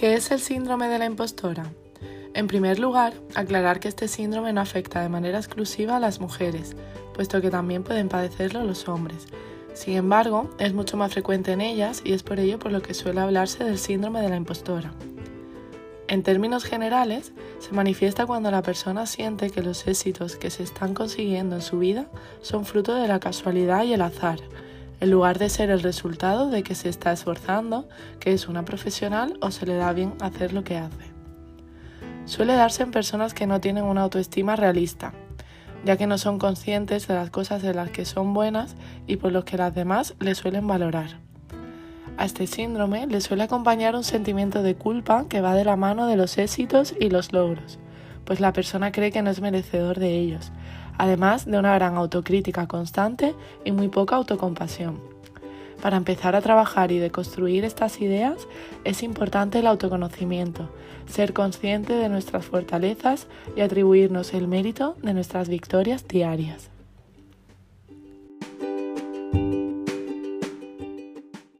¿Qué es el síndrome de la impostora? En primer lugar, aclarar que este síndrome no afecta de manera exclusiva a las mujeres, puesto que también pueden padecerlo los hombres. Sin embargo, es mucho más frecuente en ellas y es por ello por lo que suele hablarse del síndrome de la impostora. En términos generales, se manifiesta cuando la persona siente que los éxitos que se están consiguiendo en su vida son fruto de la casualidad y el azar, en lugar de ser el resultado de que se está esforzando, que es una profesional o se le da bien hacer lo que hace. Suele darse en personas que no tienen una autoestima realista, ya que no son conscientes de las cosas de las que son buenas y por lo que las demás le suelen valorar. A este síndrome le suele acompañar un sentimiento de culpa que va de la mano de los éxitos y los logros, pues la persona cree que no es merecedor de ellos, además de una gran autocrítica constante y muy poca autocompasión. Para empezar a trabajar y deconstruir estas ideas es importante el autoconocimiento, ser consciente de nuestras fortalezas y atribuirnos el mérito de nuestras victorias diarias.